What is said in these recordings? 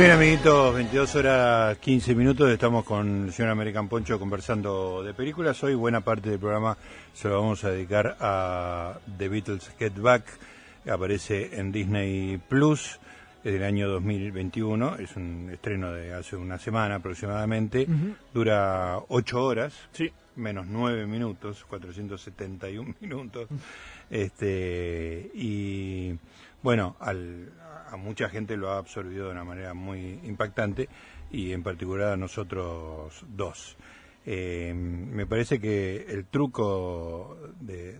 Bien, amiguitos, 22 horas 15 minutos. Estamos con el señor American Poncho conversando de películas. Hoy buena parte del programa se lo vamos a dedicar a The Beatles Get Back. Aparece en Disney Plus es del año 2021. Es un estreno de hace una semana aproximadamente. Dura 8 horas. Sí. Menos 9 minutos, 471 minutos. Este, y bueno, al, a mucha gente lo ha absorbido de una manera muy impactante y en particular a nosotros dos. Eh, me parece que el truco de,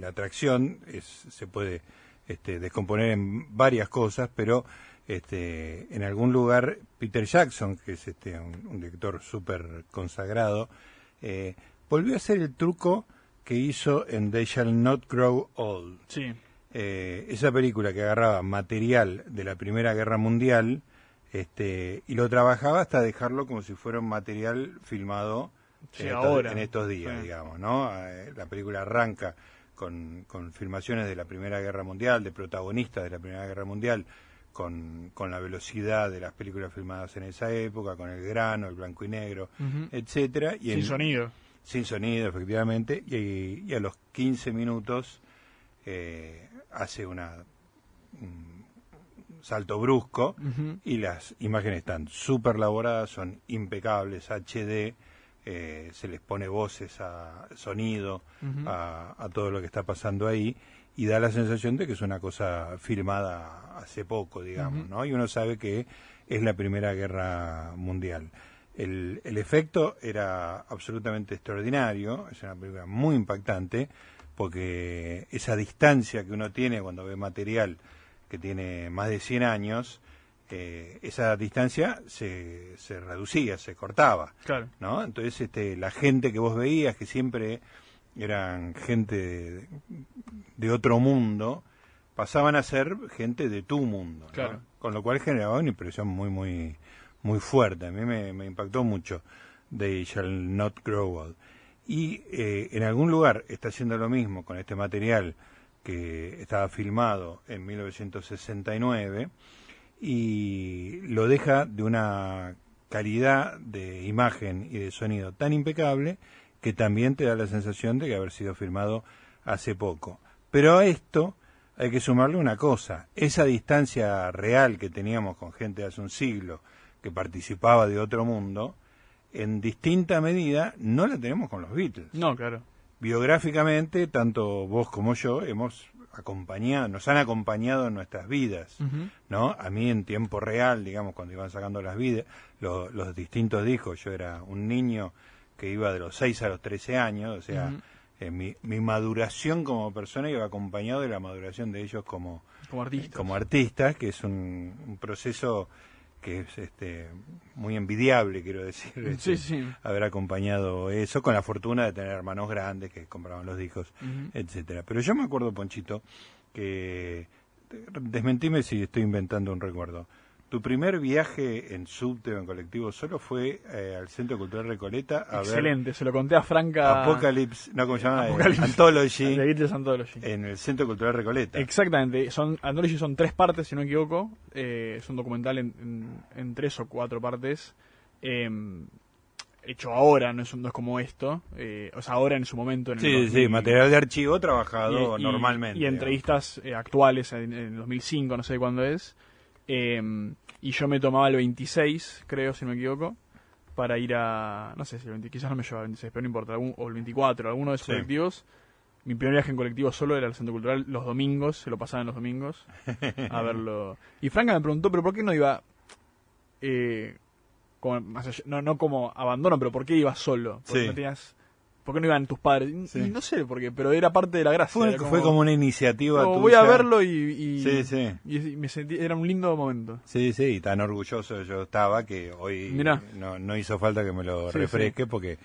la atracción es, se puede este, descomponer en varias cosas, pero este, en algún lugar Peter Jackson, que es este, un, director súper consagrado, eh, volvió a hacer el truco que hizo en They Shall Not Grow Old. Sí. Eh, esa película que agarraba material de la Primera Guerra Mundial este, y lo trabajaba hasta dejarlo como si fuera un material filmado en, estos, días, digamos, ¿no? Eh, la película arranca con, con, filmaciones de la Primera Guerra Mundial, de protagonistas de la Primera Guerra Mundial, con, con, la velocidad de las películas filmadas en esa época, con el grano, el blanco y negro, etcétera. Y sin sonido. Sin sonido, efectivamente, y, y a los 15 minutos eh, hace una un salto brusco y las imágenes están súper elaboradas, son impecables, HD, eh, se les pone voces a sonido, a, todo lo que está pasando ahí y da la sensación de que es una cosa filmada hace poco, digamos, ¿no? Y uno sabe que es la Primera Guerra Mundial. El, el efecto era absolutamente extraordinario, es una película muy impactante, porque esa distancia que uno tiene cuando ve material que tiene más de 100 años, eh, esa distancia se, se reducía, se cortaba. Claro. ¿no? Entonces, este, la gente que vos veías, que siempre eran gente de, otro mundo, pasaban a ser gente de tu mundo. Con lo cual generaba una impresión muy, muy, muy fuerte. A mí me, me impactó mucho. They shall not grow old y eh, en algún lugar está haciendo lo mismo con este material que estaba filmado en 1969 y lo deja de una calidad de imagen y de sonido tan impecable que también te da la sensación de que haber sido filmado hace poco. Pero a esto hay que sumarle una cosa, esa distancia real que teníamos con gente de hace un siglo que participaba de otro mundo, en distinta medida no la tenemos con los Beatles. No, claro. Biográficamente, tanto vos como yo hemos acompañado, nos han acompañado en nuestras vidas, ¿no? A mí en tiempo real, digamos, cuando iban sacando las vidas, los distintos discos, yo era un niño que iba de los 6 a los 13 años, o sea, eh, mi, mi, maduración como persona iba acompañado de la maduración de ellos como, como artistas, como artistas que es un proceso que es este, muy envidiable, quiero decir, este, haber acompañado eso, con la fortuna de tener hermanos grandes que compraban los discos, etcétera. Pero yo me acuerdo, Ponchito, que desmentime si estoy inventando un recuerdo. Tu primer viaje en subte o en colectivo solo fue eh, al Centro Cultural Recoleta a Excelente, se lo conté a Franca. Apocalypse, no, ¿cómo se llama? Anthology. Anthology. En el Centro Cultural Recoleta. Exactamente, son Anthology son tres partes, si no me equivoco. Eh, es un documental en, tres o cuatro partes. Em, hecho ahora, no es, no es como esto. Eh, o sea, ahora en su momento. En sí, sí, material de archivo trabajado normalmente. Y, entrevistas eh, actuales en, en, el 2005, no sé cuándo es. Em, y yo me tomaba el 26, creo, si no me equivoco, para ir a. No sé si el 20, quizás no me llevaba el 26, pero no importa, o el 24, alguno de esos colectivos. Mi primer viaje en colectivo solo era al Centro Cultural los domingos, se lo pasaban los domingos a verlo. Y Franca me preguntó, ¿pero por qué no iba.? Eh, como, no, no como abandono, pero ¿por qué iba solo? Porque no tenías ¿Por qué no iban tus padres? Y no sé por qué, pero era parte de la gracia. Fue, como, fue como una iniciativa tuya. Voy a verlo y, sí, sí. y, me sentí, era un lindo momento. Sí, sí, y tan orgulloso yo estaba que hoy no, no, hizo falta que me lo refresque porque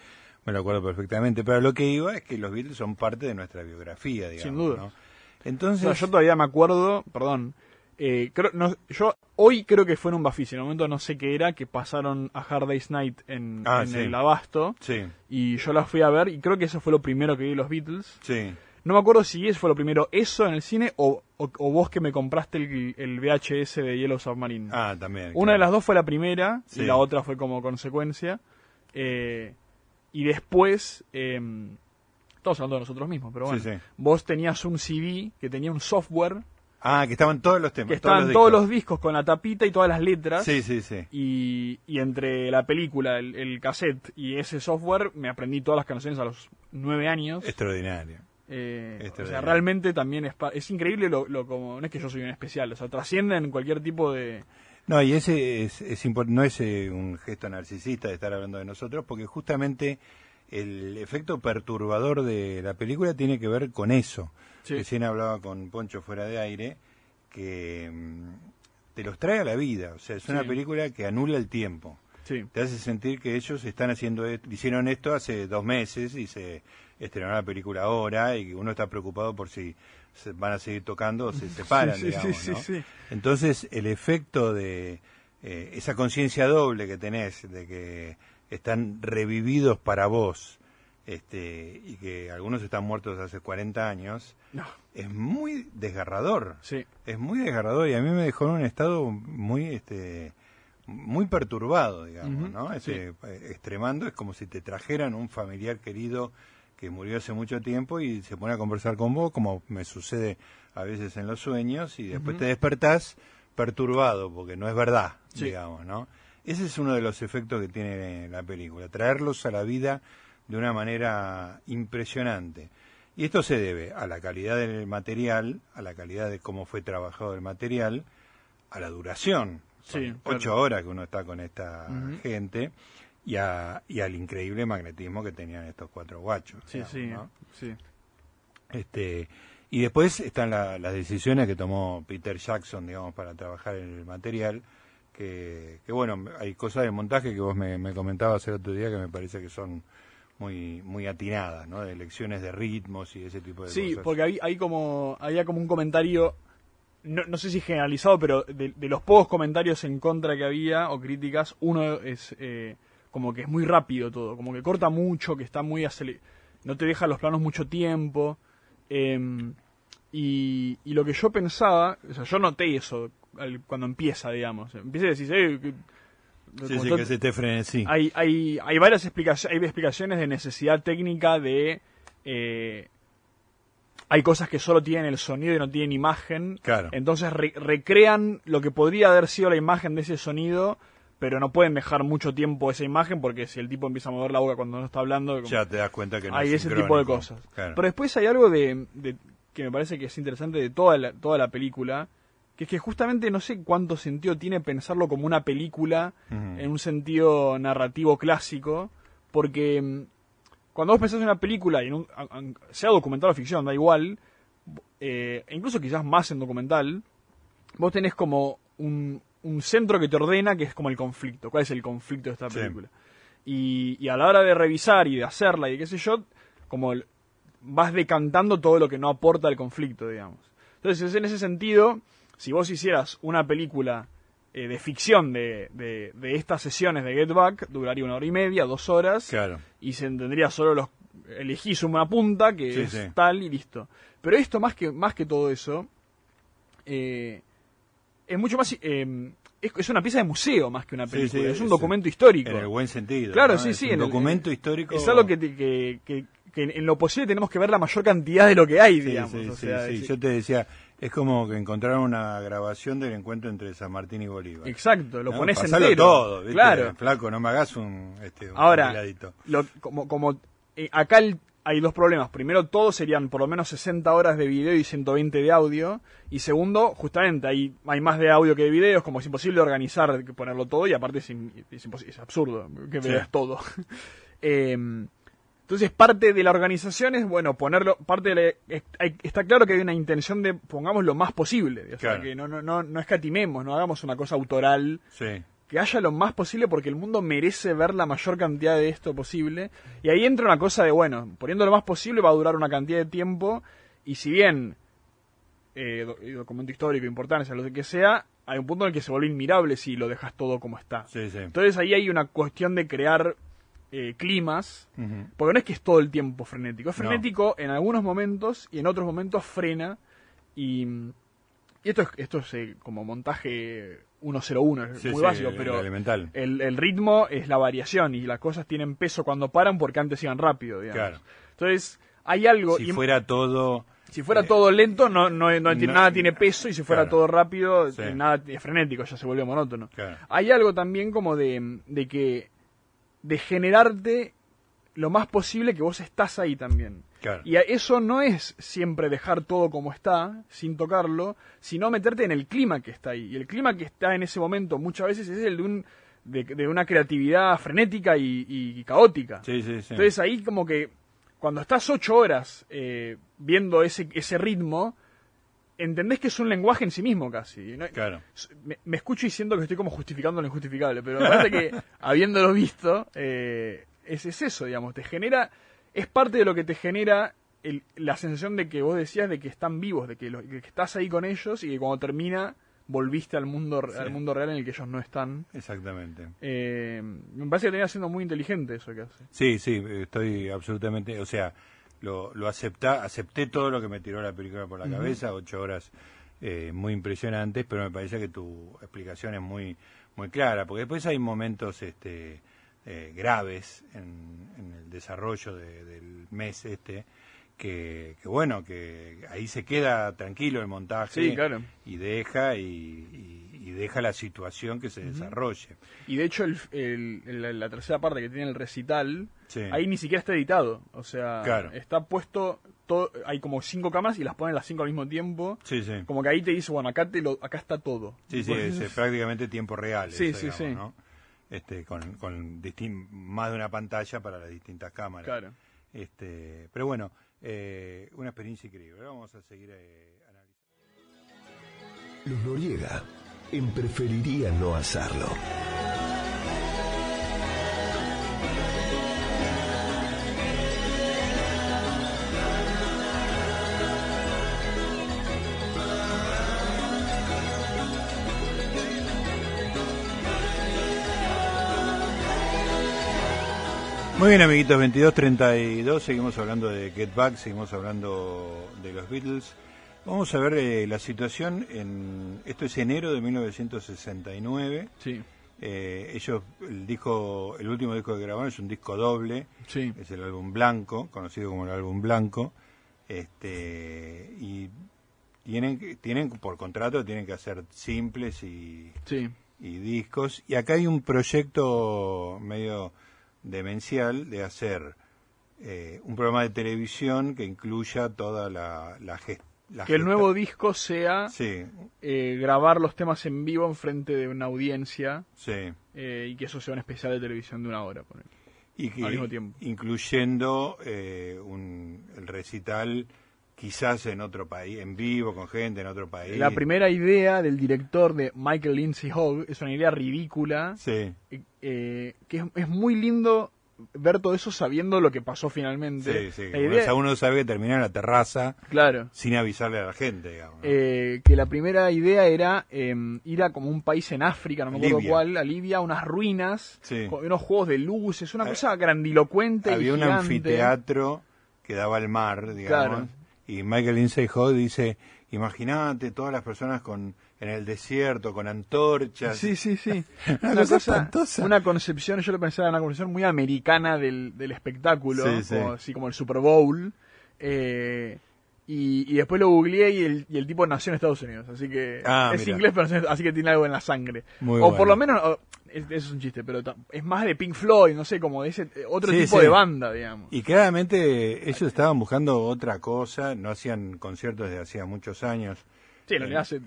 me lo acuerdo perfectamente. Pero lo que iba es que los Beatles son parte de nuestra biografía, digamos. Sin duda. Entonces, yo todavía me acuerdo, perdón, eh, creo, no, yo hoy creo que fue en un Bafisi, en un momento no sé qué era, que pasaron a Hard Day's Night en, ah, el Abasto. Sí. Y yo la fui a ver y creo que eso fue lo primero que vi los Beatles. Sí. No me acuerdo si eso fue lo primero, eso en el cine o, o, vos que me compraste el, el, VHS de Yellow Submarine. Ah, también. Una de las dos fue la primera y la otra fue como consecuencia. Eh, y después, eh, estamos hablando de nosotros mismos, pero bueno, vos tenías un CD que tenía un software Ah, que estaban todos los temas. Que estaban todos los, discos con la tapita y todas las letras. Sí, sí, sí. Y, y entre la película, el, cassette y ese software, me aprendí todas las canciones a los nueve años. Extraordinario. Eh, o sea, realmente también es, es increíble lo, lo, como... No es que yo soy un especial, o sea, trascienden cualquier tipo de... No, y ese es, es no es eh, un gesto narcisista de estar hablando de nosotros, porque justamente el efecto perturbador de la película tiene que ver con eso. Recién hablaba con Poncho fuera de aire, que mm, te los trae a la vida. O sea, es una película que anula el tiempo. Te hace sentir que ellos están haciendo, e-, hicieron esto hace dos meses y se estrenó la película ahora y que uno está preocupado por si se van a seguir tocando o se separan, digamos, ¿no? Entonces, el efecto de eh, esa conciencia doble que tenés de que están revividos para vos este, y que algunos están muertos hace 40 años, es muy desgarrador. Sí. Es muy desgarrador y a mí me dejó en un estado muy este muy perturbado, digamos, ¿no? Este, eh, extremando es como si te trajeran un familiar querido que murió hace mucho tiempo y se pone a conversar con vos, como me sucede a veces en los sueños, y después te despertás perturbado, porque no es verdad, digamos, ¿no? Ese es uno de los efectos que tiene la película, traerlos a la vida de una manera impresionante. Y esto se debe a la calidad del material, a la calidad de cómo fue trabajado el material, a la duración. Sí, ocho horas que uno está con esta gente y, a, y al increíble magnetismo que tenían estos cuatro guachos. Sí, sí, sí. Este, y después están las decisiones que tomó Peter Jackson, digamos, para trabajar en el material que, bueno, hay cosas de montaje que vos me, comentabas el otro día que me parece que son muy muy atinadas, ¿no? De lecciones de ritmos y ese tipo de cosas. Sí, porque hay, hay como, había como un comentario, no, no sé si generalizado, pero de, los pocos comentarios en contra que había o críticas, uno es eh, como que es muy rápido todo, como que corta mucho, que está muy acelerado, no te deja los planos mucho tiempo. Em, y, y, lo que yo pensaba, o sea, yo noté eso cuando empieza, digamos. Empieza a decir, eh, sí, sí, que se te frene, sí. Hay, hay, hay varias explicaciones, hay explicaciones de necesidad técnica de... Eh, hay cosas que solo tienen el sonido y no tienen imagen. Claro. Entonces recrean lo que podría haber sido la imagen de ese sonido, pero no pueden dejar mucho tiempo esa imagen porque si el tipo empieza a mover la boca cuando no está hablando... Ya te das cuenta que no Hay ese tipo de cosas. Pero después hay algo de, de, que me parece que es interesante de toda la, toda la película, que es que justamente no sé cuánto sentido tiene pensarlo como una película en un sentido narrativo clásico, porque mm, cuando vos pensás en una película, y sea documental o ficción, da igual, eh, incluso quizás más en documental, vos tenés como un, centro que te ordena que es como el conflicto. ¿Cuál es el conflicto de esta película? Y, y, a la hora de revisar y de hacerla y qué sé yo, como vas decantando todo lo que no aporta al conflicto, digamos. Entonces, en ese sentido, si vos hicieras una película eh, de ficción de, de, estas sesiones de Get Back, duraría una hora y media, dos horas, y se entendería solo los... Elegís una punta que es tal y listo. Pero esto, más que, más que todo eso, eh, es mucho más... Eh, es, una pieza de museo más que una película, es un documento histórico. En el buen sentido. Claro, sí, sí. Un documento histórico. Es algo que, que, que, en lo posible tenemos que ver la mayor cantidad de lo que hay, digamos. Sí, sí, Yo te decía, es como que encontraron una grabación del encuentro entre San Martín y Bolívar. Exacto, lo pones entero. todo, ¿viste? Claro. Flaco, no me hagas un, este, Ahora, como, como eh, acá hay dos problemas. Primero, todos serían por lo menos 60 horas de video y 120 de audio. Y segundo, justamente, hay, hay más de audio que de videos, como es imposible organizar, ponerlo todo, y aparte es, es, absurdo que veas todo. eh, entonces, parte de la organización es, bueno, ponerlo, parte de está claro que hay una intención de pongamos lo más posible, o sea, que no, no, no, no escatimemos, no hagamos una cosa autoral, que haya lo más posible porque el mundo merece ver la mayor cantidad de esto posible, y ahí entra una cosa de, bueno, poniendo lo más posible va a durar una cantidad de tiempo, y si bien eh, documento histórico, importancia, lo que sea, hay un punto en el que se vuelve inmirable si lo dejas todo como está. Entonces ahí hay una cuestión de crear eh, climas, porque no es que es todo el tiempo frenético, es frenético en algunos momentos y en otros momentos frena. Y, esto es, esto es eh, como montaje 101, es muy básico, pero elemental. El, ritmo es la variación y las cosas tienen peso cuando paran porque antes iban rápido, digamos. Entonces, hay algo... Si fuera todo... Si fuera eh, todo lento, no, no, nada tiene peso, y si fuera todo rápido, nada es frenético, ya se vuelve monótono. Hay algo también como de, de que de generarte lo más posible que vos estás ahí también. Y eso no es siempre dejar todo como está, sin tocarlo, sino meterte en el clima que está ahí. Y el clima que está en ese momento muchas veces es el de, un, de, una creatividad frenética y, caótica. Entonces ahí como que cuando estás ocho horas eh, viendo ese, ese ritmo, entendés que es un lenguaje en sí mismo casi. Claro. Me, escucho diciendo que estoy como justificando lo injustificable, pero parece que habiéndolo visto, eh, es, eso, digamos, te genera, es parte de lo que te genera la sensación de que vos decías de que están vivos, de que, estás ahí con ellos y que cuando termina volviste al mundo al mundo real en el que ellos no están. Exactamente. Eh, me parece que tenía siendo muy inteligente eso que hace. Sí, sí, estoy absolutamente, o sea, lo, lo acepté todo lo que me tiró la película por la cabeza, ocho horas eh, muy impresionantes, pero me parece que tu explicación es muy, muy clara, porque después hay momentos este, eh, graves en, el desarrollo del mes este, que, bueno, que ahí se queda tranquilo el montaje y deja y, deja la situación que se desarrolle. Y de hecho el, la tercera parte que tiene el recital, ahí ni siquiera está editado, o sea, está puesto todo, hay como cinco cámaras y las ponen las cinco al mismo tiempo. Sí, sí. Como que ahí te dice, bueno, acá te lo, acá está todo. Sí, sí, es, prácticamente tiempo real. Sí, sí, sí este, con, con más de una pantalla para las distintas cámaras. Claro. Este, pero bueno, eh, una experiencia increíble. Vamos a seguir eh, analizando. Los Noriega en preferiría no hacerlo. Muy bien, amiguitos, 22.32, seguimos hablando de Get Back, seguimos hablando de los Beatles. Vamos a ver eh, la situación en. Esto es enero de 1969. Sí. Eh, ellos, el disco, el último disco que grabaron es un disco doble. Sí. Es el álbum blanco, conocido como el álbum blanco. Este, y tienen, tienen por contrato, tienen que hacer simples y, y discos. Y acá hay un proyecto medio demencial de hacer eh, un programa de televisión que incluya toda la, la, que el nuevo disco sea eh, grabar los temas en vivo en frente de una audiencia eh, y que eso sea un especial de televisión de una hora y que, al mismo tiempo incluyendo un, el recital quizás en otro país, en vivo, con gente en otro país. La primera idea del director de Michael Lindsay Hogg es una idea ridícula, sí. eh, que es, muy lindo ver todo eso sabiendo lo que pasó finalmente. Sí, sí. uno sabe que terminó en la terraza claro. sin avisarle a la gente, digamos. Eh, que la primera idea era em, ir a como un país en África, no me acuerdo cuál, a Libia, unas ruinas, con unos juegos de luces, una eh, cosa grandilocuente. Había un anfiteatro que daba al mar, digamos. Claro y Michael Lindsay Hogg dice, imagínate todas las personas con en el desierto con antorchas. Sí, sí, sí. una, cosa, una concepción, yo lo pensaba, una concepción muy americana del, del espectáculo, así como el Super Bowl. Eh, y, después lo googleé y el, y el tipo nació en Estados Unidos, así que ah, es inglés, pero así que tiene algo en la sangre. o por lo menos, eso es un chiste, pero es más de Pink Floyd, no sé, como de ese otro tipo de banda, digamos. Y claramente ellos estaban buscando otra cosa, no hacían conciertos desde hacía muchos años. Sí, en realidad hace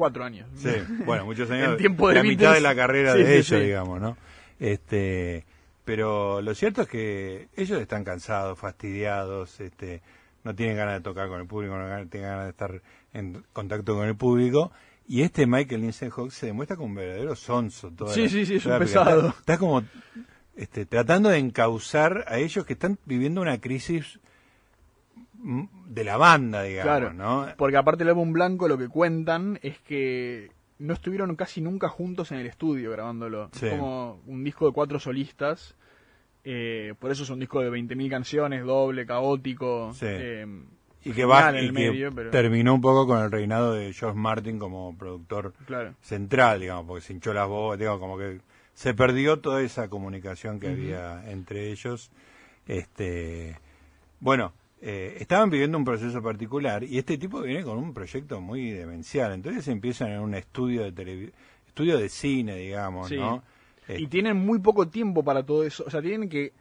cuatro años. Sí, bueno, muchos años. en tiempo de la mitad de la carrera de ellos, digamos, ¿no? Este, pero lo cierto es que ellos están cansados, fastidiados, este no tienen ganas de tocar con el público, no tienen ganas de estar en contacto con el público. Y este Michael Lindsay Hawk se demuestra como un verdadero sonso. sí, sí, sí, es un pesado. Está, como este, tratando de encauzar a ellos que están viviendo una crisis de la banda, digamos, ¿no? Porque aparte del álbum blanco lo que cuentan es que no estuvieron casi nunca juntos en el estudio grabándolo. como un disco de cuatro solistas Eh, por eso es un disco de 20.000 canciones, doble, caótico. Sí. eh, y que, va, y el que medio, pero- terminó un poco con el reinado de George Martin como productor Claro. central, digamos, porque se hinchó las voces, digo, como que se perdió toda esa comunicación que había entre ellos. Este, bueno, eh, estaban viviendo un proceso particular y este tipo viene con un proyecto muy demencial. Entonces empiezan en un estudio de televi- estudio de cine, digamos, Sí. ¿no? Y Eh, tienen muy poco tiempo para todo eso. O sea, tienen que.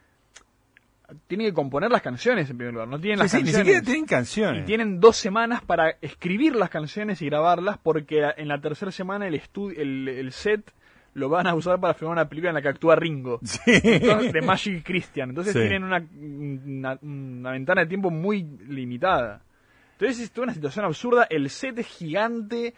Tienen que componer las canciones en primer lugar. No tienen sí, las sí, ni canciones. siquiera tienen canciones. Y tienen dos semanas para escribir las canciones y grabarlas porque en la tercera semana el, el, el set lo van a usar para filmar una película en la que actúa Ringo. Sí. Entonces, de Magic Christian. Entonces Sí. tienen una, una, una ventana de tiempo muy limitada. Entonces es toda una situación absurda. El set es gigante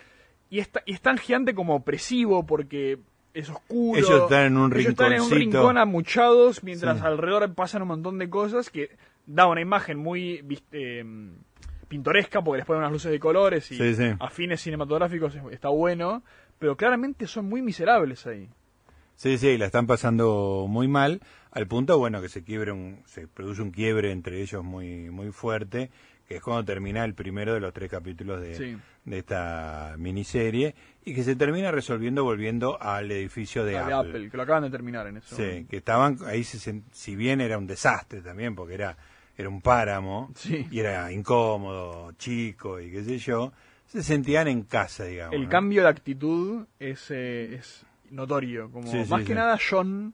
y, está, y es tan gigante como opresivo porque es oscuro. Ellos están en un Ellos están en un rinconcito. rincón amuchados mientras Sí. alrededor pasan un montón de cosas que da una imagen muy eh, pintoresca porque les ponen unas luces de colores y Sí, sí. a fines cinematográficos es- está bueno, pero claramente son muy miserables ahí. Sí, sí, la están pasando muy mal, al punto, bueno, que se quiebre un, se produce un quiebre entre ellos muy, muy fuerte, que es cuando termina el primero de los tres capítulos de, Sí. de esta miniserie, y que se termina resolviendo volviendo al edificio de, La de Apple. Apple, que lo acaban de terminar en eso. Sí, que estaban, ahí se si bien era un desastre también, porque era, era un páramo, Sí. y era incómodo, chico, y qué sé yo, se sentían en casa, digamos. El ¿no? cambio de actitud es, eh, es notorio. Como Sí, sí, más que sí. nada John,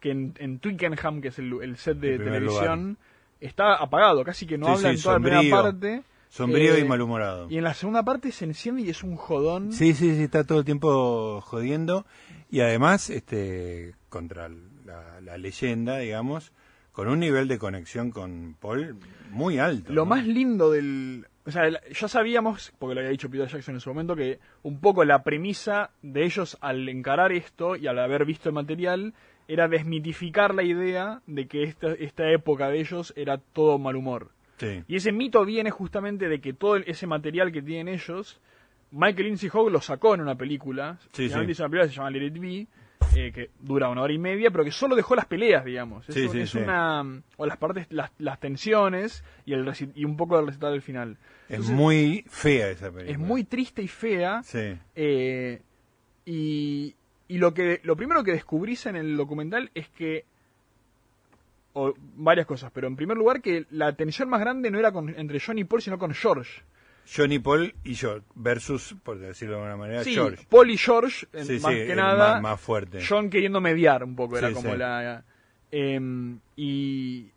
que en, en Twickenham, que es el, el set de televisión, está apagado, casi que no habla en toda la primera parte. Sombrío Eh, y malhumorado. Y en la segunda parte se enciende y es un jodón. Sí, sí, sí, está todo el tiempo jodiendo y además, este, contra la, la leyenda, digamos, con un nivel de conexión con Paul muy alto. Lo ¿no? más lindo del... O sea, ya sabíamos, porque lo había dicho Peter Jackson en su momento, que un poco la premisa de ellos al encarar esto y al haber visto el material era desmitificar la idea de que esta, esta época de ellos era todo mal humor. Sí, Y ese mito viene justamente de que todo ese material que tienen ellos, Michael Lindsay Hogg lo sacó en una película. Sí, Finalmente sí. hizo una película que se llama Let It Be, eh, que dura una hora y media, pero que solo dejó las peleas, digamos. Es, Sí, sí, es sí. una. O las partes, las, las tensiones y, el y un poco del recital del final. es muy fea esa película. es muy triste y fea. Sí, eh, y y lo, que, lo primero que descubrís en el documental es que o varias cosas, pero en primer lugar que la tensión más grande no era con, entre John y Paul, sino con George. Johnny Paul y yo, versus, por decirlo de alguna manera, Sí, George. Paul y George, Sí, más sí, que nada, más- más fuerte. John queriendo mediar un poco, era como la... em, y,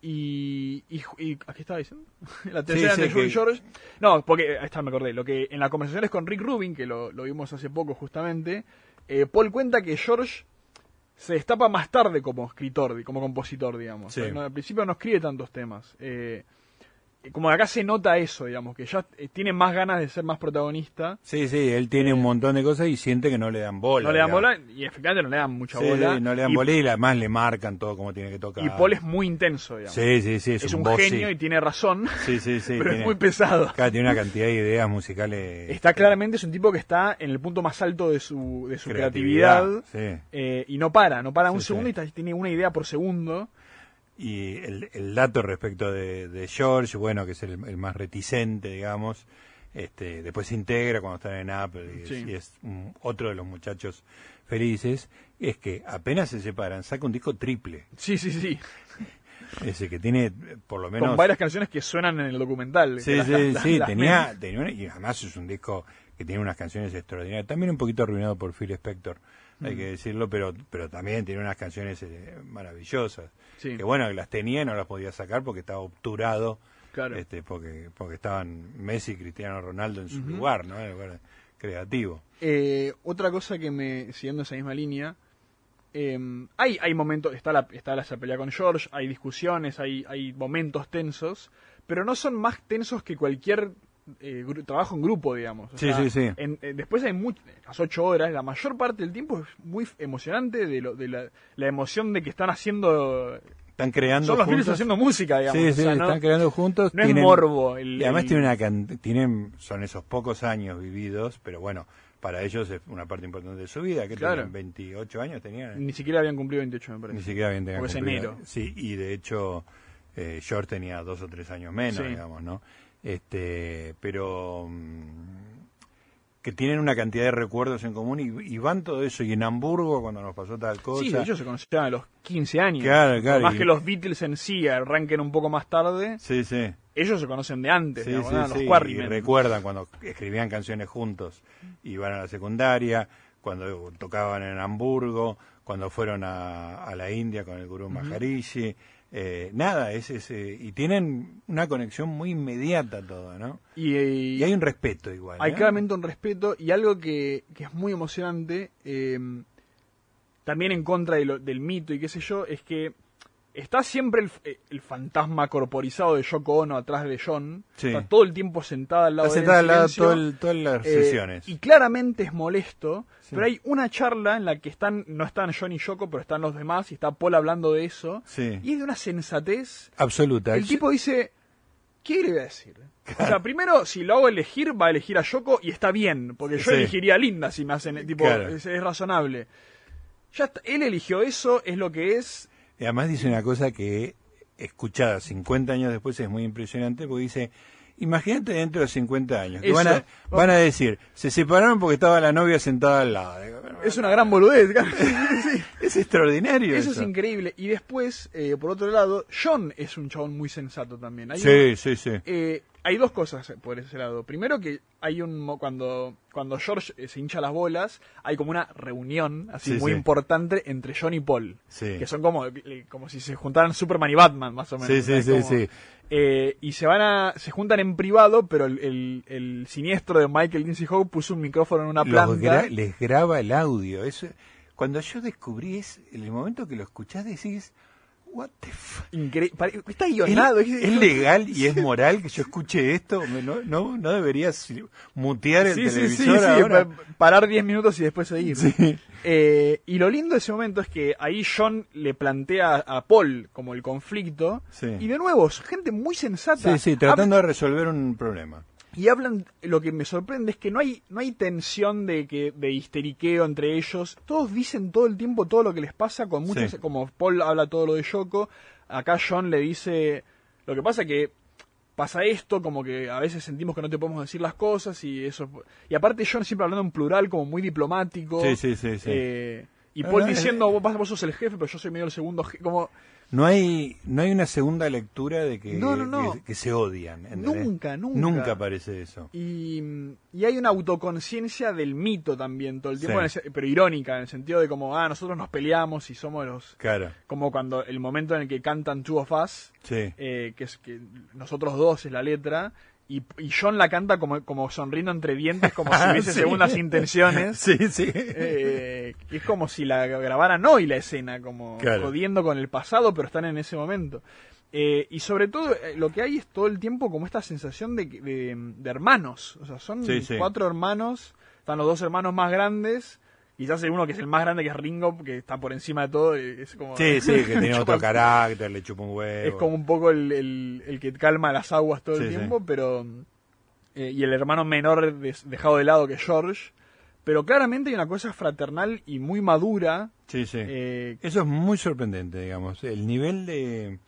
y, y, y- ¿a ¿Qué estaba diciendo? la tercera de John y que- George. No, porque, ahí está, me acordé, lo que en las conversaciones con Rick Rubin, que lo, lo vimos hace poco justamente, eh, Paul cuenta que George se destapa más tarde como escritor, como compositor, digamos. Sí. No, al principio no escribe tantos temas. Eh, como acá se nota eso, digamos, que ya eh, tiene más ganas de ser más protagonista. Sí, sí, él tiene un montón de cosas y siente que no le dan bola. No le dan digamos. bola y efectivamente no le dan mucha Sí, bola. sí, no le dan y, bola y además le marcan todo como tiene que tocar. y Paul es muy intenso, digamos. Sí, sí, sí, es, es, un, bossy. genio y tiene razón, Sí, sí, sí. pero tiene, es muy pesado. Claro, tiene una cantidad de ideas musicales. Está claramente, es un tipo que está en el punto más alto de su, de su creatividad, Sí. eh, y no para, no para un segundo y tiene una idea por segundo. Y el, el dato respecto de, de George, bueno, que es el, el más reticente, digamos, este, después se integra cuando están en Apple y, es- y es un- otro de los muchachos felices, es que apenas se separan, saca un disco triple, Sí, sí, sí. ese que tiene por lo menos... Con varias canciones que suenan en el documental. Sí, las- sí, las- sí, las tenía, tenía y además es un disco que tiene unas canciones extraordinarias, también un poquito arruinado por Phil Spector, hay Mm. que decirlo, pero pero también tiene unas canciones eh, maravillosas, Sí. que bueno, las tenía y no las podía sacar porque estaba obturado, Claro. este, porque porque estaban Messi y Cristiano Ronaldo en su lugar, ¿no? En el lugar creativo. Eh, otra cosa que me, siguiendo esa misma línea, eh, hay, hay momentos, está la, está la pelea con George, hay discusiones, hay, hay momentos tensos, pero no son más tensos que cualquier eh, trabajo en grupo, digamos. O Sí, sí, sí. en- eh, después hay much- las ocho horas, la mayor parte del tiempo es muy emocionante de, lo, de la, la emoción de que están haciendo... Están creando Son los Beatles haciendo música, digamos. Sí, o sí, sea, no, están creando juntos. no es tienen- morbo. el- Y además el- tienen una tienen son esos pocos años vividos, pero bueno, para ellos es una parte importante de su vida, que Claro. tenían 28 años, tenían. Ni siquiera habían cumplido 28, me parece. Ni siquiera habían es cumplido. enero. Sí, y de hecho eh, George tenía dos o tres años menos, Sí. digamos, ¿no? Este, pero mm, que tienen una cantidad de recuerdos en común y, y van todo eso. Y en Hamburgo, cuando nos pasó tal cosa. Sí, hecho se conocían a los 15 años. Claro, claro, más y- que los Beatles en sí arranquen un poco más tarde, Sí, sí. ellos se conocen de antes, Sí, los sí, y recuerdan cuando escribían canciones juntos, iban a la secundaria, cuando tocaban en Hamburgo, cuando fueron a, a la India con el Guru Maharishi, eh, nada, es, es, eh, y tienen una conexión muy inmediata todo, ¿no? Y, y- Y hay un respeto igual. hay ¿eh? claramente un respeto y algo que, que es muy emocionante, eh, también en contra de lo- del mito y qué sé yo, es que está siempre el, eh, el fantasma corporizado de Yoko Ono atrás de John, Sí. está todo el tiempo sentada al lado Está de él sentada al lado todo el- todas las Eh, sesiones. Y claramente es molesto, Sí. pero hay una charla en la que están, no están John y Yoko, pero están los demás y está Paul hablando de eso. Sí. Y es de una sensatez. Absoluta. El tipo dice, ¿qué le voy a decir? O sea, primero, si lo hago elegir, va a elegir a Yoko y está bien, porque yo elegiría a Linda si me hacen, tipo, Claro. es, es razonable. Ya está, él eligió eso, es lo que es. Y además dice una cosa que, escuchada 50 años después, es muy impresionante, porque dice, imagínate dentro de 50 años, que Eso. van a, van a decir, se separaron porque estaba la novia sentada al lado. Es una gran boludez. Sí. Es extraordinario Eso eso. es increíble. Y después, eh, por otro lado, John es un chabón muy sensato también. Hay Sí, sí, sí. Eh, hay dos cosas por ese lado. Primero que hay un cuando cuando George eh, se hincha las bolas, hay como una reunión así Sí, muy sí. importante entre John y Paul, Sí. que son como eh, como si se juntaran Superman y Batman más o menos. Sí, sí, sí, como- sí. eh, y se van a se juntan en privado, pero el, el- el siniestro de Michael Lindsay Howe puso un micrófono en una planta. gra- les graba el audio. Eso, cuando yo descubrí, es, el momento que lo escuchás decís, what the fuck. Está ¿Es, guionado. es legal y es moral que yo escuche esto? ¿No, no, no deberías mutear el Sí, sí, sí, televisor sí, ahora? pa- parar 10 minutos y después seguir. Sí. Eh, y lo lindo de ese momento es que ahí John le plantea a Paul como el conflicto. Sí. Y de nuevo, gente muy sensata. Sí, sí, tratando de resolver un problema. Y hablan, lo que me sorprende es que no hay, no hay tensión de que, de histeriqueo entre ellos. Todos dicen todo el tiempo todo lo que les pasa, con muchas, Sí. como Paul habla todo lo de Yoko, acá John le dice, lo que pasa que pasa esto, como que a veces sentimos que no te podemos decir las cosas y eso. Y aparte John siempre hablando en plural, como muy diplomático. Sí, sí, sí, sí. Eh, y Paul diciendo, vos, vos sos el jefe, pero yo soy medio el segundo jefe. Como, No hay, no hay una segunda lectura de que, No, no, no. que, que se odian. ¿entendés? Nunca, nunca. Nunca aparece eso. Y, y hay una autoconciencia del mito también todo el tiempo, Sí. el pero irónica, en el sentido de como, ah, nosotros nos peleamos y somos los... Claro, Como cuando el momento en el que cantan Two of Us, sí. eh, que es que nosotros dos es la letra, y, y John la canta como, como sonriendo entre dientes, como si hubiese Sí. segundas intenciones. Sí, sí. Eh, es como si la grabaran hoy la escena, como Claro. jodiendo con el pasado, pero están en ese momento. Eh, y sobre todo, eh, lo que hay es todo el tiempo como esta sensación de, de, de hermanos. O sea, son Sí, sí. cuatro hermanos, están los dos hermanos más grandes. Quizás hay uno que es el más grande, que es Ringo, que está por encima de todo. Es como, Sí, sí, que tiene otro carácter, le chupa un huevo. Es como un poco el, el- el que calma las aguas todo el sí. tiempo, pero... eh, y el hermano menor des- dejado de lado que George. Pero claramente hay una cosa fraternal y muy madura. Sí, sí. eh, Eso es muy sorprendente, digamos. El nivel de,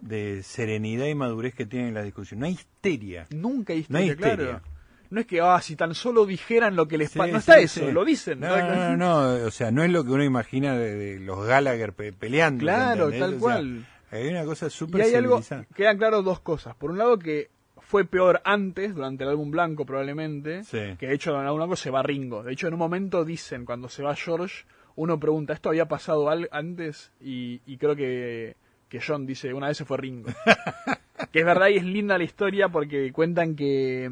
de serenidad y madurez que tienen las discusiones. No hay histeria. nunca hay No hay histeria, histeria. claro. No es que, ah, si tan solo dijeran lo que les Sí, pasa. No sí, está eso, sí. lo dicen. No, no, no, no, o sea, no es lo que uno imagina de, de los Gallagher pe- peleando. Claro, ¿entendés? tal O sea, cual. hay una cosa súper Y hay algo, quedan claras dos cosas. Por un lado que fue peor antes, durante el álbum blanco probablemente, Sí. que de hecho en el álbum blanco se va Ringo. De hecho en un momento dicen, cuando se va George, uno pregunta, ¿esto había pasado al- antes? Y, y creo que, que John dice, una vez se fue Ringo. que es verdad y es linda la historia porque cuentan que,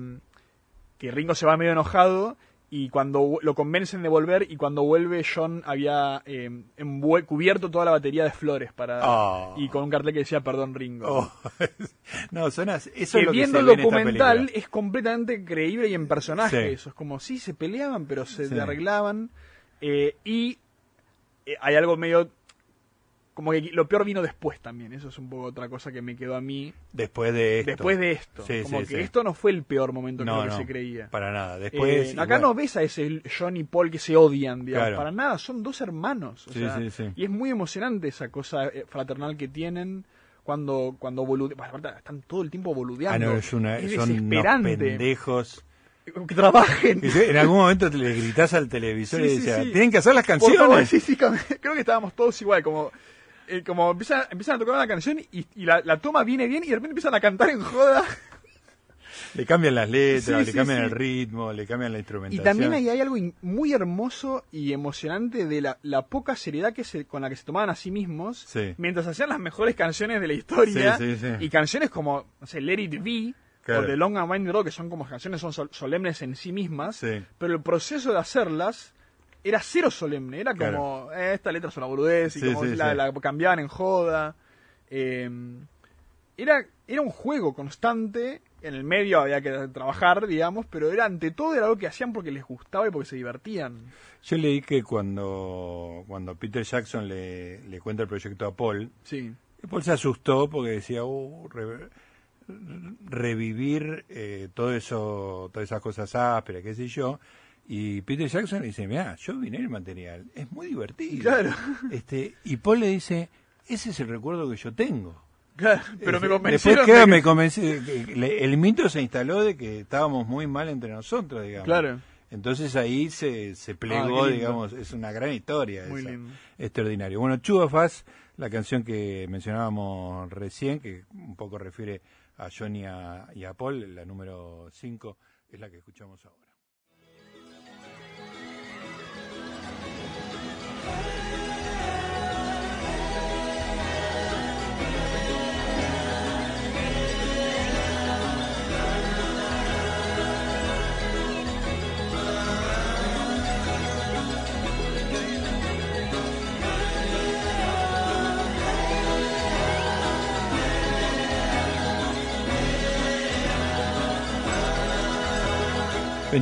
que Ringo se va medio enojado y cuando lo convencen de volver y cuando vuelve John había eh, cubierto toda la batería de flores para Oh. y con un cartel que decía perdón Ringo. Oh, no, suena, eso que es lo que viendo se el ve en esta documental es completamente creíble y en personaje Sí. eso. Es como, sí, se peleaban, pero se Sí. arreglaban. Eh, y eh, hay algo medio como que lo peor vino después también. Eso es un poco otra cosa que me quedó a mí. Después de esto. Después de esto. como que esto no fue el peor momento que, que se creía. Para nada. Después. Eh, acá no ves a ese John y Paul que se odian, digamos. Para nada. Son dos hermanos. y es muy emocionante esa cosa eh, fraternal que tienen cuando cuando están todo el tiempo boludeando. Ah, no, es, una, son pendejos que trabajen. En algún momento le gritás al televisor y decías, tienen que hacer las canciones. sí, sí, creo que estábamos todos igual, como eh, como empiezan, empiezan a tocar una canción y, la, la, toma viene bien y de repente empiezan a cantar en joda. Le cambian las letras, le cambian el ritmo, le cambian la instrumentación. Y también ahí hay algo muy hermoso y emocionante de la, la poca seriedad que se, con la que se tomaban a sí mismos mientras hacían las mejores canciones de la historia. Y canciones como, no sé, Let It Be o The Long and Winding Road, que son como canciones son solemnes en sí mismas, pero el proceso de hacerlas era cero solemne, era como, eh, esta letra es una boludez, y como la, cambiaban en joda. Eh, era, era un juego constante, en el medio había que trabajar, digamos, pero era ante todo era algo que hacían porque les gustaba y porque se divertían. Yo leí que cuando, cuando Peter Jackson le, le cuenta el proyecto a Paul, sí. Paul se asustó porque decía, uh, revivir eh, todo eso, todas esas cosas ásperas, qué sé yo, y Peter Jackson dice, mira, yo vine el material, es muy divertido. Claro. Este, y Paul le dice, ese es el recuerdo que yo tengo. Claro, pero me convencieron. Después me convencí, el mito se instaló de que estábamos muy mal entre nosotros, digamos. Claro. Entonces ahí se, se plegó, ah, digamos, es una gran historia. Muy lindo. Extraordinario. Bueno, Chubafaz, la canción que mencionábamos recién, que un poco refiere a Johnny y a Paul, la número 5, es la que escuchamos ahora.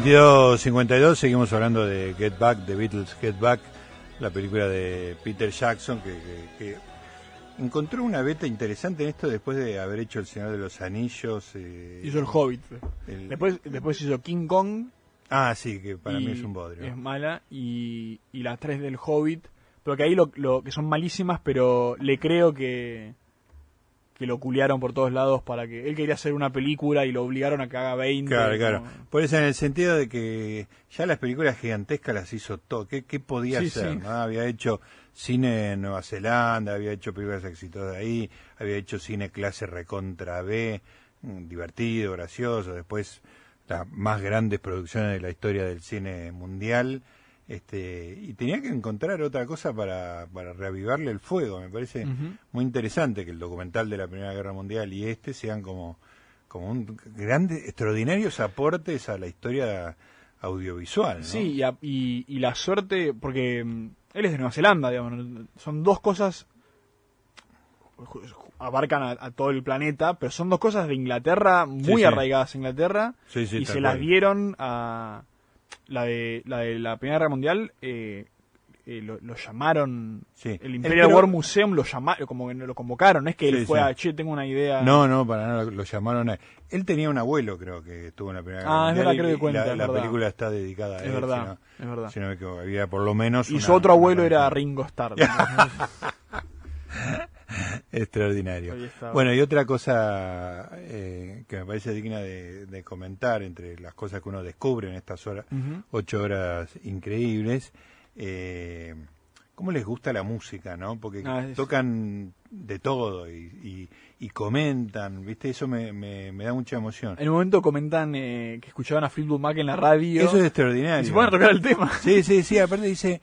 22.52, seguimos hablando de Get Back, The Beatles Get Back, la película de Peter Jackson, que, encontró una beta interesante en esto después de haber hecho El Señor de los Anillos. Eh, hizo El Hobbit. Después, después hizo King Kong. Ah, sí, que para mí es un bodrio. Es mala. Y, y las tres del Hobbit. Pero que ahí lo, lo que son malísimas, pero le creo que que lo culiaron por todos lados para que él quería hacer una película y lo obligaron a que haga 20. Claro, claro. Por eso en el sentido de que ya las películas gigantescas las hizo todo. ¿Qué, podía hacer? Había hecho cine en Nueva Zelanda, había hecho películas exitosas ahí, había hecho cine clase recontra B, mm, divertido, gracioso, después las más grandes producciones de la historia del cine mundial este, y tenía que encontrar otra cosa para, para reavivarle el fuego. Me parece muy interesante que el documental de la Primera Guerra Mundial y este sean como, como un grande, extraordinarios aportes a la historia audiovisual. ¿no? Sí, y, y, la suerte, porque mm, él es de Nueva Zelanda, digamos, son dos cosas abarcan a, todo el planeta, pero son dos cosas de Inglaterra, muy arraigadas a Inglaterra, y se las dieron a, la de la de la Primera Guerra Mundial eh, eh, lo, llamaron el Imperial War Museum lo llamaron como que lo convocaron no es que él fue a che tengo una idea no no para nada lo llamaron a él tenía un abuelo creo que estuvo en la Primera Guerra ah, Mundial es creo que cuenta, la, película está dedicada a es él verdad es verdad. si no me había por lo menos y su otro abuelo era Ringo Starr Extraordinario. Bueno, y otra cosa eh, que me parece digna de, comentar entre las cosas que uno descubre en estas horas, ocho horas increíbles, eh, cómo les gusta la música, ¿no? Porque ah, tocan de todo y, comentan, ¿viste? Eso me, da mucha emoción. En un momento comentan eh, que escuchaban a Fleetwood Mac en la radio. Eso es extraordinario. Y se ponen a tocar el tema. Sí, sí, sí. Aparte dice,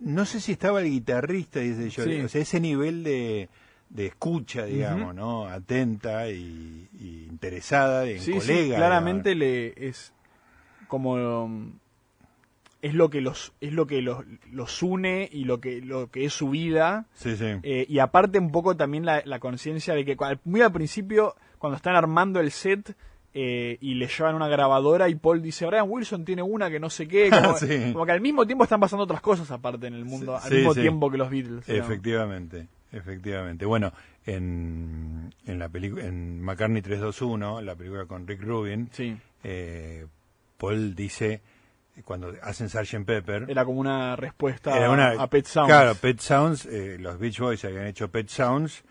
no sé si estaba el guitarrista, dice yo. O sea, ese nivel de de escucha, digamos, ¿no? Atenta y, interesada en sí, colega. Sí, claramente le es como es lo que los es lo que los, los une y lo que lo que es su vida. Sí, sí. Eh, y aparte un poco también la, la conciencia de que muy al principio cuando están armando el set eh, y le llevan una grabadora y Paul dice, Brian Wilson tiene una que no sé qué, como, que al mismo tiempo están pasando otras cosas aparte en el mundo, al mismo tiempo que los Beatles. Efectivamente, Efectivamente. Bueno, en, en la película, en McCartney 321, la película con Rick Rubin, Sí. eh, Paul dice, cuando hacen Sgt. Pepper, Era como una respuesta era una- a Pet Sounds. Claro, Pet Sounds, eh, los Beach Boys habían hecho Pet Sounds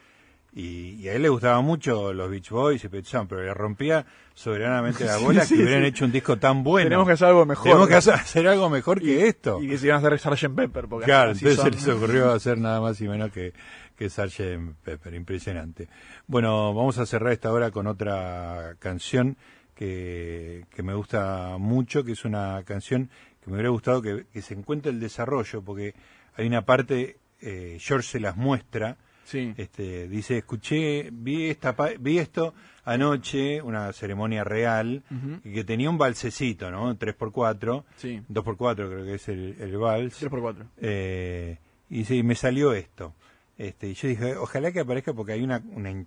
y, y a él le gustaban mucho los Beach Boys y Pet Sounds, pero le rompía soberanamente la bola sí, que hubieran sí. hecho un disco tan bueno. Tenemos que hacer algo mejor. Tenemos que hacer, algo mejor que esto. Y que se iban a hacer Sgt. Pepper. Porque Claro, entonces son. se les ocurrió hacer nada más y menos que, que Sgt. Pepper, impresionante. Bueno, vamos a cerrar esta hora con otra canción que, que me gusta mucho, que es una canción que me hubiera gustado que, que se encuentre el desarrollo, porque hay una parte, eh, George se las muestra, Sí. este, dice, escuché, vi, esta, vi esto anoche, una ceremonia real, y que tenía un balsecito, ¿no? 3x4, Sí. 2x4 creo que es el, el vals. 3x4. Eh, y sí, me salió esto. Este, y yo dije, ojalá que aparezca porque hay una, una,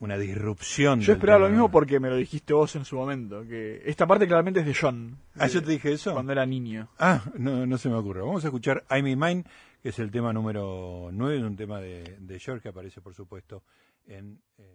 una disrupción. Yo esperaba lo mismo porque me lo dijiste vos en su momento. que Esta parte claramente es de John. Ah, de- yo te dije eso. Cuando era niño. Ah, no, no se me ocurre. Vamos a escuchar I'm in Mine, que es el tema número 9, un tema de, de George que aparece, por supuesto, en... eh,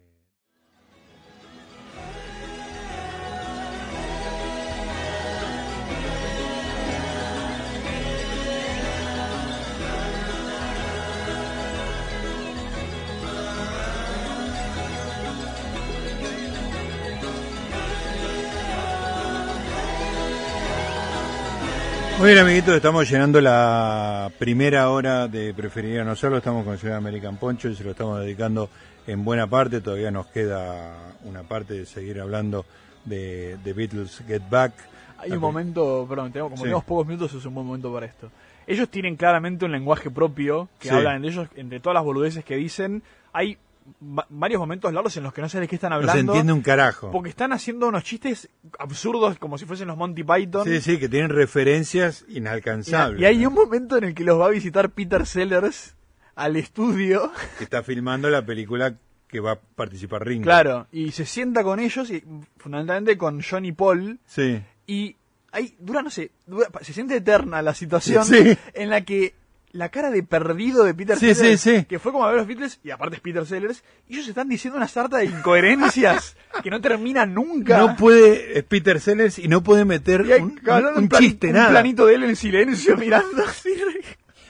Muy bien, amiguitos, estamos llenando la primera hora de Preferiría No Serlo. Estamos con el señor American Poncho y se lo estamos dedicando en buena parte. Todavía nos queda una parte de seguir hablando de, de Beatles Get Back. Hay un momento, perdón, tenemos, como Sí. tenemos pocos minutos, es un buen momento para esto. Ellos tienen claramente un lenguaje propio que Sí. hablan de ellos, entre todas las boludeces que dicen. Hay varios momentos largos en los que no sé de qué están No se hablando. entiende un carajo. Porque están haciendo unos chistes absurdos como si fuesen los Monty Python. Sí, sí, que tienen referencias inalcanzables. y hay ¿no? un momento en el que los va a visitar Peter Sellers al estudio. Que está filmando la película que va a participar Ringo. Claro, y se sienta con ellos, y fundamentalmente con John y Paul, Sí. y ahí dura, no sé, dura- se siente eterna la situación Sí. en la que la cara de perdido de Peter Sí, Sellers, sí, sí. que fue como a ver los Beatles, y aparte es Peter Sellers, y ellos están diciendo una sarta de incoherencias que no terminan nunca. No puede, es Peter Sellers y no puede meter y hay un, un plan- chiste, un nada. planito de él en silencio mirando así.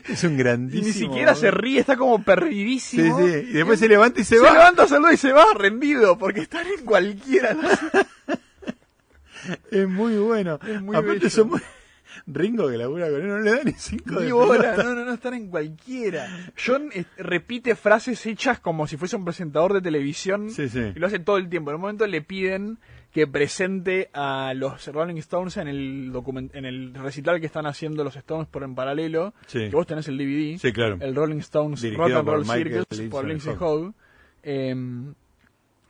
Es un Y grandísimo. ni siquiera se ríe, está como Sí, perdidísimo. sí. Y después se levanta y se, Se, va. levanta, saluda y se va rendido, porque están en cualquiera. Es muy bueno. Es muy Aparte bello. somos Ringo que labura con él no le da ni cinco de Ni bola, pelota. no, no, no, están en cualquiera. John repite frases hechas como si fuese un presentador de televisión Sí, sí. y lo hace todo el tiempo. En un momento le piden que presente a los Rolling Stones en el document en el recital que están haciendo los Stones por en paralelo. Sí. Que vos tenés el DVD. Sí, claro. El Rolling Stones Dirigido Rock and Roll Circus por Lindsay Hogg. Hogg. Eh,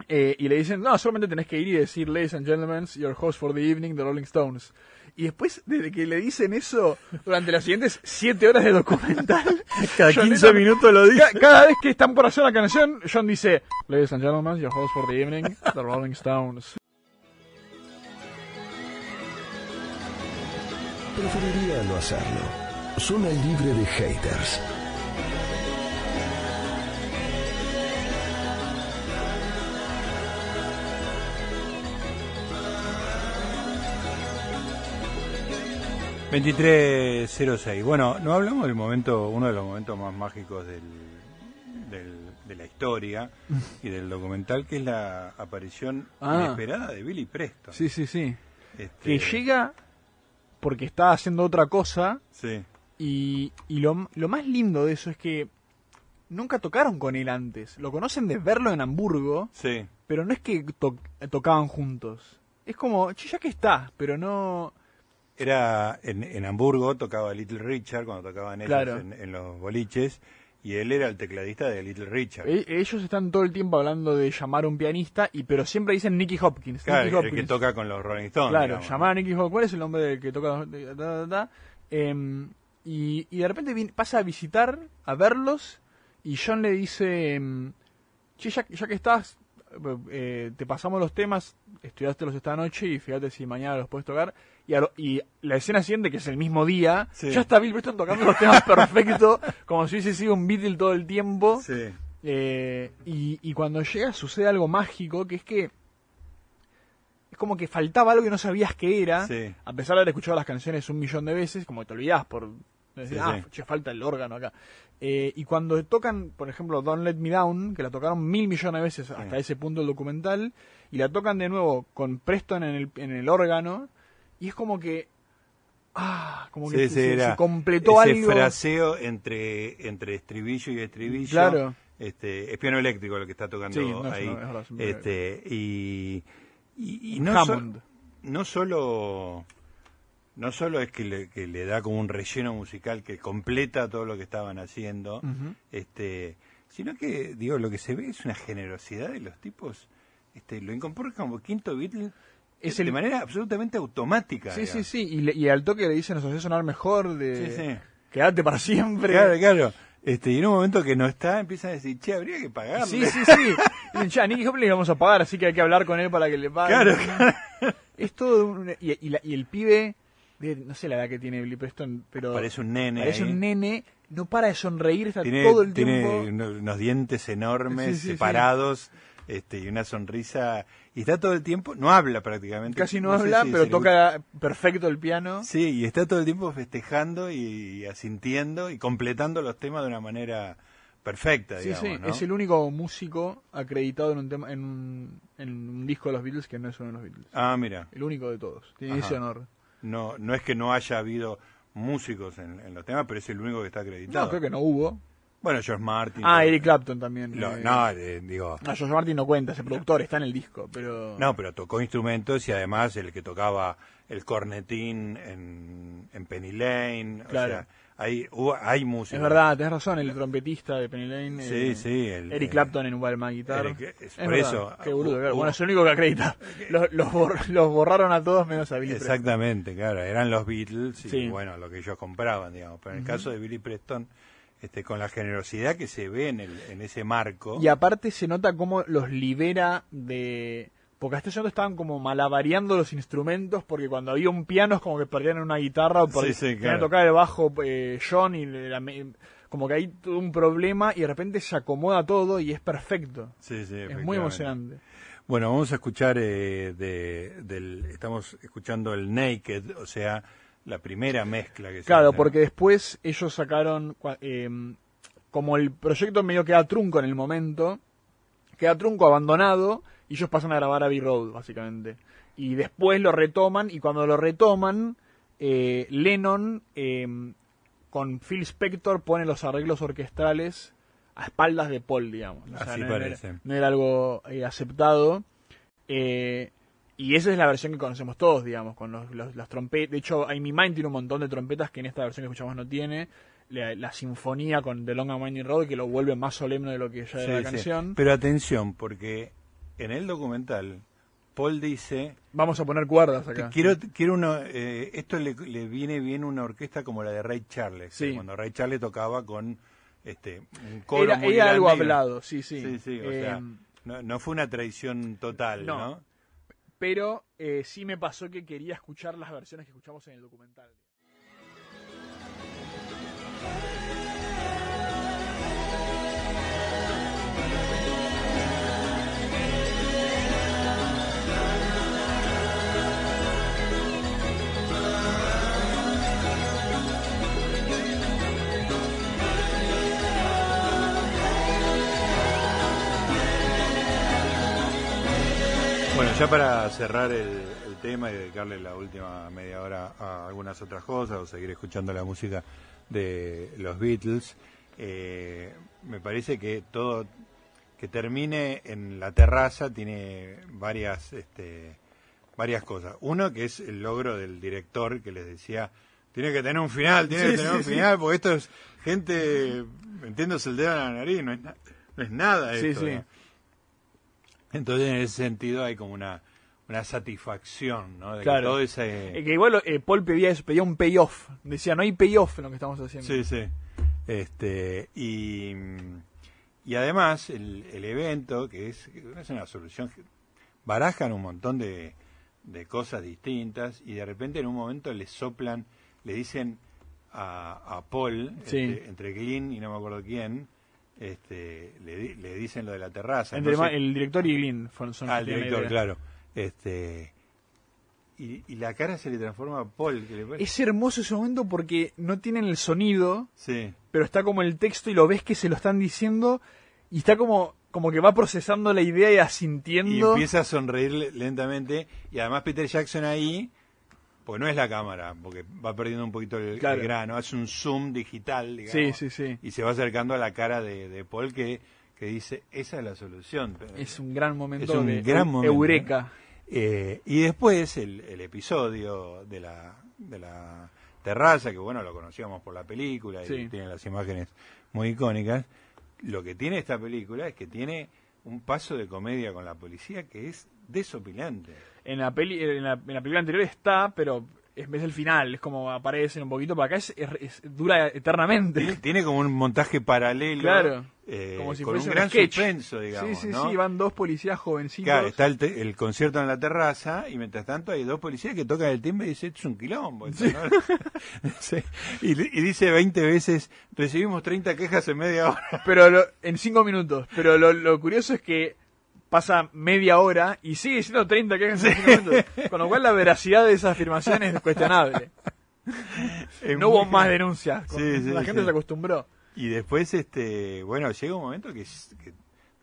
eh, y le dicen, no, solamente tenés que ir y decir, ladies and gentlemen, your host for the evening, the Rolling Stones. Y después, desde que le dicen eso, durante las siguientes siete horas de documental, Cada John 15 Lennon- minutos lo dice. ca- cada vez que están por hacer la canción, John dice, ladies and gentlemen, your host for the evening, the Rolling Stones. Preferiría no hacerlo. Zona libre de haters. Seis Bueno, no hablamos del momento, uno de los momentos más mágicos del, del- de la historia y del documental, que es la aparición Ah. inesperada de Billy Preston. Sí, sí, sí. Este, Que llega porque está haciendo otra cosa Sí, Y, y lo, lo más lindo de eso es que nunca tocaron con él antes. Lo conocen de verlo en Hamburgo, sí. pero no es que to- tocaban juntos. Es como, "Che, ya que está, pero no... Era en, en Hamburgo, tocaba Little Richard cuando tocaban ellos Claro. en, en los boliches, y él era el tecladista de Little Richard. E- ellos están todo el tiempo hablando de llamar a un pianista, y pero siempre dicen Nicky Hopkins. Claro, Nicky el que Hopkins. toca con los Rolling Stones. Claro, digamos. llamar a Nicky Hopkins. ¿Cuál es el nombre del que toca? Da, da, da. Em, y, y de repente pasa a visitar, a verlos, y John le dice, em, che, ya, ya que estás, eh, te pasamos los temas, estudiaste los esta noche y fíjate si mañana los puedes tocar. Y, y la escena siguiente, que es el mismo día, ya está Bill Preston tocando los temas perfecto, como si hubiese sido un Beatle todo el tiempo. Eh, y, y cuando llega sucede algo mágico, que es que es como que faltaba algo que no sabías que era, a pesar de haber escuchado las canciones un millón de veces, como te olvidás por decir, ah, falta el órgano acá. Eh, y cuando tocan, por ejemplo, Don't Let Me Down, que la tocaron mil millones de veces hasta ese punto del documental, y la tocan de nuevo con Preston en el, en el órgano, y es como que Ah, como que se, completó ese fraseo entre, entre estribillo y estribillo. Claro. Este, es piano eléctrico lo que está tocando ahí. este, y, y, no, no solo no solo es que le, que le, da como un relleno musical que completa todo lo que estaban haciendo, este, sino que digo lo que se ve es una generosidad de los tipos, este, lo incorporan como quinto Beatle es de manera absolutamente automática. Sí, sí, sí, y, y, al toque le dicen nos hace sonar mejor de quedarte para siempre. Claro, claro. Este, y en un momento que no está, empiezan a decir, che, habría que pagarle. Sí, sí, sí. Ya, a Nicky Hopkins le vamos a pagar, así que hay que hablar con él para que le pague. Claro, Es todo y, y, el pibe, no sé la edad que tiene Billy Preston, pero... Parece un nene. Parece un nene, no para de sonreír, está todo el tiempo... Tiene unos dientes enormes, separados este, y una sonrisa, y está todo el tiempo, no habla prácticamente. Casi no, habla, pero toca perfecto el piano. Sí, y está todo el tiempo festejando y, asintiendo y completando los temas de una manera perfecta, digamos, sí, es el único músico acreditado en un tema, en un, en un disco de los Beatles que no es uno de los Beatles. Ah, mira. El único de todos. Tiene ese honor. No, no es que no haya habido músicos en, en, los temas, pero es el único que está acreditado. No, creo que no hubo. Bueno, George Martin. Ah, Eric Clapton también. Eh. no, eh, digo. No, George Martin no cuenta, ese productor está en el disco, pero. No, pero tocó instrumentos y además el que tocaba el cornetín en, en Penny Lane. Claro. O sea, hay, hay música. Es verdad, tenés razón, el trompetista de Penny Lane. Sí, eh, sí. Eric Clapton en Man Guitar. es, por eso. Qué boludo, claro. bueno, es el único que acredita. Los, los, borraron a todos menos a Billy Exactamente, claro. Eran los Beatles y bueno, lo que ellos compraban, digamos. Pero en el caso de Billy Preston este, con la generosidad que se ve en, el, en ese marco. Y aparte se nota cómo los libera de... Porque hasta ese estaban como malavariando los instrumentos, porque cuando había un piano es como que perdían una guitarra, o porque sí, tocar el bajo eh, John y como que hay todo un problema y de repente se acomoda todo y es perfecto. Sí, sí, es muy emocionante. Bueno, vamos a escuchar eh, de, del, estamos escuchando el Naked, o sea, la primera mezcla que Claro, porque después ellos sacaron, em, como el proyecto medio queda trunco en el momento, queda trunco abandonado y ellos pasan a grabar Abbey Road, básicamente. Y después lo retoman y cuando lo retoman, eh, Lennon em, con Phil Spector pone los arreglos orquestales a espaldas de Paul, digamos. Así no, parece. Era, no era algo eh, aceptado. Eh, y esa es la versión que conocemos todos, digamos, con los, las trompetas. De hecho, mi Mind tiene un montón de trompetas que en esta versión que escuchamos no tiene. La, sinfonía con The Long and Winding Road que lo vuelve más solemne de lo que ya era la canción. Pero atención, porque en el documental Paul dice... Vamos a poner cuerdas acá. Quiero, quiero uno, eh, esto le, viene bien una orquesta como la de Ray Charles, cuando Ray Charles tocaba con este un coro era, muy algo hablado, sí, sí. sí, sí o sea, em, no, no, fue una tradición total, ¿no? Pero eh, sí me pasó que quería escuchar las versiones que escuchamos en el documental. Ya para cerrar el, tema y dedicarle la última media hora a algunas otras cosas o seguir escuchando la música de los Beatles, eh, me parece que todo que termine en la terraza tiene varias, este, varias cosas. Uno que es el logro del director que les decía, tiene que tener un final, tiene que tener un final, porque esto es gente metiéndose el dedo en la nariz, no es, no es nada esto. Entonces, en ese sentido, hay como una, una satisfacción, ¿no? De claro. que todo ese... Eh, que igual eh, Paul pedía eso, pedía un payoff. Decía, no hay payoff en lo que estamos haciendo. Sí, sí. Este, y, Y además, el, el evento, que es, es una solución, barajan un montón de, de cosas distintas y de repente en un momento le soplan, le dicen a, a Paul, este, entre Glynn y no me acuerdo quién, este, le, le dicen lo de la terraza. Entre el director y Glynn son Ah, el director, claro. Este, y, y, la cara se le transforma a Paul. Es hermoso ese momento porque no tienen el sonido, sí. pero está como el texto y lo ves que se lo están diciendo y está como como que va procesando la idea y asintiendo. Y empieza a sonreír lentamente. Y además Peter Jackson ahí, pues no es la cámara, porque va perdiendo un poquito el, grano, hace un zoom digital, digamos. Sí, sí, sí. Y se va acercando a la cara de, Paul que, que dice, esa es la solución. Es un gran momento es un gran momento, eureka. Eh, y después el, el, episodio de la, de la terraza, que bueno, lo conocíamos por la película y tiene las imágenes muy icónicas lo que tiene esta película es que tiene un paso de comedia con la policía que es desopilante. En la, peli, en la, película anterior está, pero es, el final, es como aparece un poquito, para acá es, dura eternamente. Tiene, como un montaje paralelo. Claro. Eh, como si con fuese un gran suspenso, digamos. Sí, sí, sí, van dos policías jovencitos. Claro, está el, concierto en la terraza y mientras tanto hay dos policías que tocan el timbre y dicen, es un quilombo. y, dice 20 veces, recibimos 30 quejas en media hora. Pero en 5 minutos. Pero lo, curioso es que pasa media hora y sigue siendo 30 quejas en 5 minutos. Con lo cual la veracidad de esa afirmación es cuestionable. no hubo más denuncias. la gente se acostumbró. Y después, este, bueno, llega un momento que,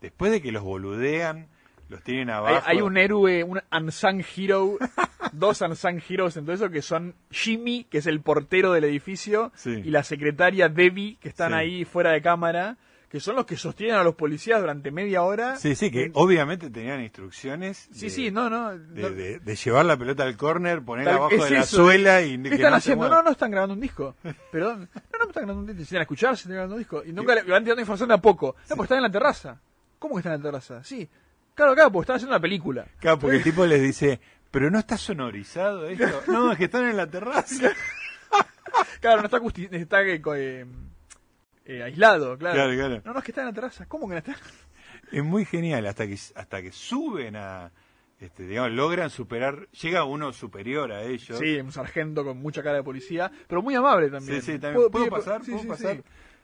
después de que los boludean, los tienen abajo. Hay, un héroe, un unsung hero, dos unsung heroes en todo eso, que son Jimmy, que es el portero del edificio, y la secretaria Debbie, que están ahí fuera de cámara que son los que sostienen a los policías durante media hora. Sí, sí, que obviamente tenían instrucciones. Sí, sí, no, no. De, llevar la pelota al córner, ponerla abajo de la suela y. ¿Qué están haciendo? No, no están grabando un disco. Perdón. No, no están grabando un disco. Si a escuchar, si están grabando un disco. Y nunca le van tirando información de a poco. No, porque están en la terraza. ¿Cómo que están en la terraza? Sí. Claro, claro, porque están haciendo una película. Claro, porque el tipo les dice, pero no está sonorizado esto. no, es que están en la terraza. claro, no está, está eh, eh, aislado, claro. No, no, es que está en la terraza. ¿Cómo que no está? Es muy genial, hasta que, hasta que suben a, este, digamos, logran superar, llega uno superior a ellos. Sí, un sargento con mucha cara de policía, pero muy amable también. Sí, sí, también. ¿Puedo, pasar? ¿Puedo pasar?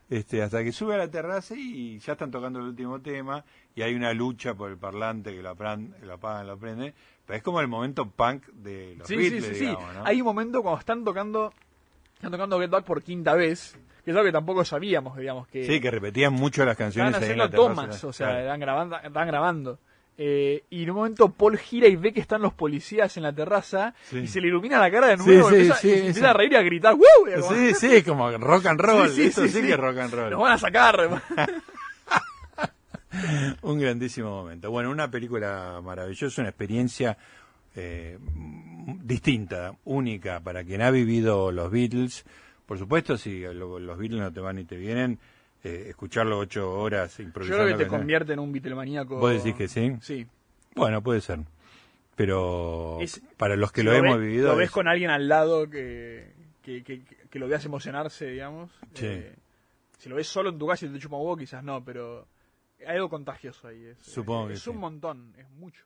Este, hasta que sube a la terraza y ya están tocando el último tema y hay una lucha por el parlante que lo, apagan, lo apagan, lo prenden. Pero es como el momento punk de los Beatles, sí, sí, sí. Hay un momento cuando están tocando, están tocando Get Back por quinta vez que es algo que tampoco sabíamos, digamos. que Sí, que repetían mucho las canciones en la tomas, o sea, están grabando. Están grabando. Eh, y en un momento Paul gira y ve que están los policías en la terraza y se le ilumina la cara de nuevo. Sí, empieza, y empieza a reír y a gritar ¡Woo! Sí, sí, como rock and roll. Eso sí, que es rock and roll. Nos van a sacar. un grandísimo momento. Bueno, una película maravillosa, una experiencia eh, distinta, única para quien ha vivido los Beatles por supuesto, si los Beatles no te van y te vienen, eh, escucharlo ocho horas improvisando. Yo creo que te convierte en un Beatlemaníaco. ¿Vos decís que sí? Sí. Bueno, puede ser. Pero para los que lo, hemos vivido. Lo ves con alguien al lado que, que, lo veas emocionarse, digamos. Sí. Eh, si lo ves solo en tu casa y te chupa un huevo, quizás no, pero hay algo contagioso ahí. Supongo que es un montón, es mucho.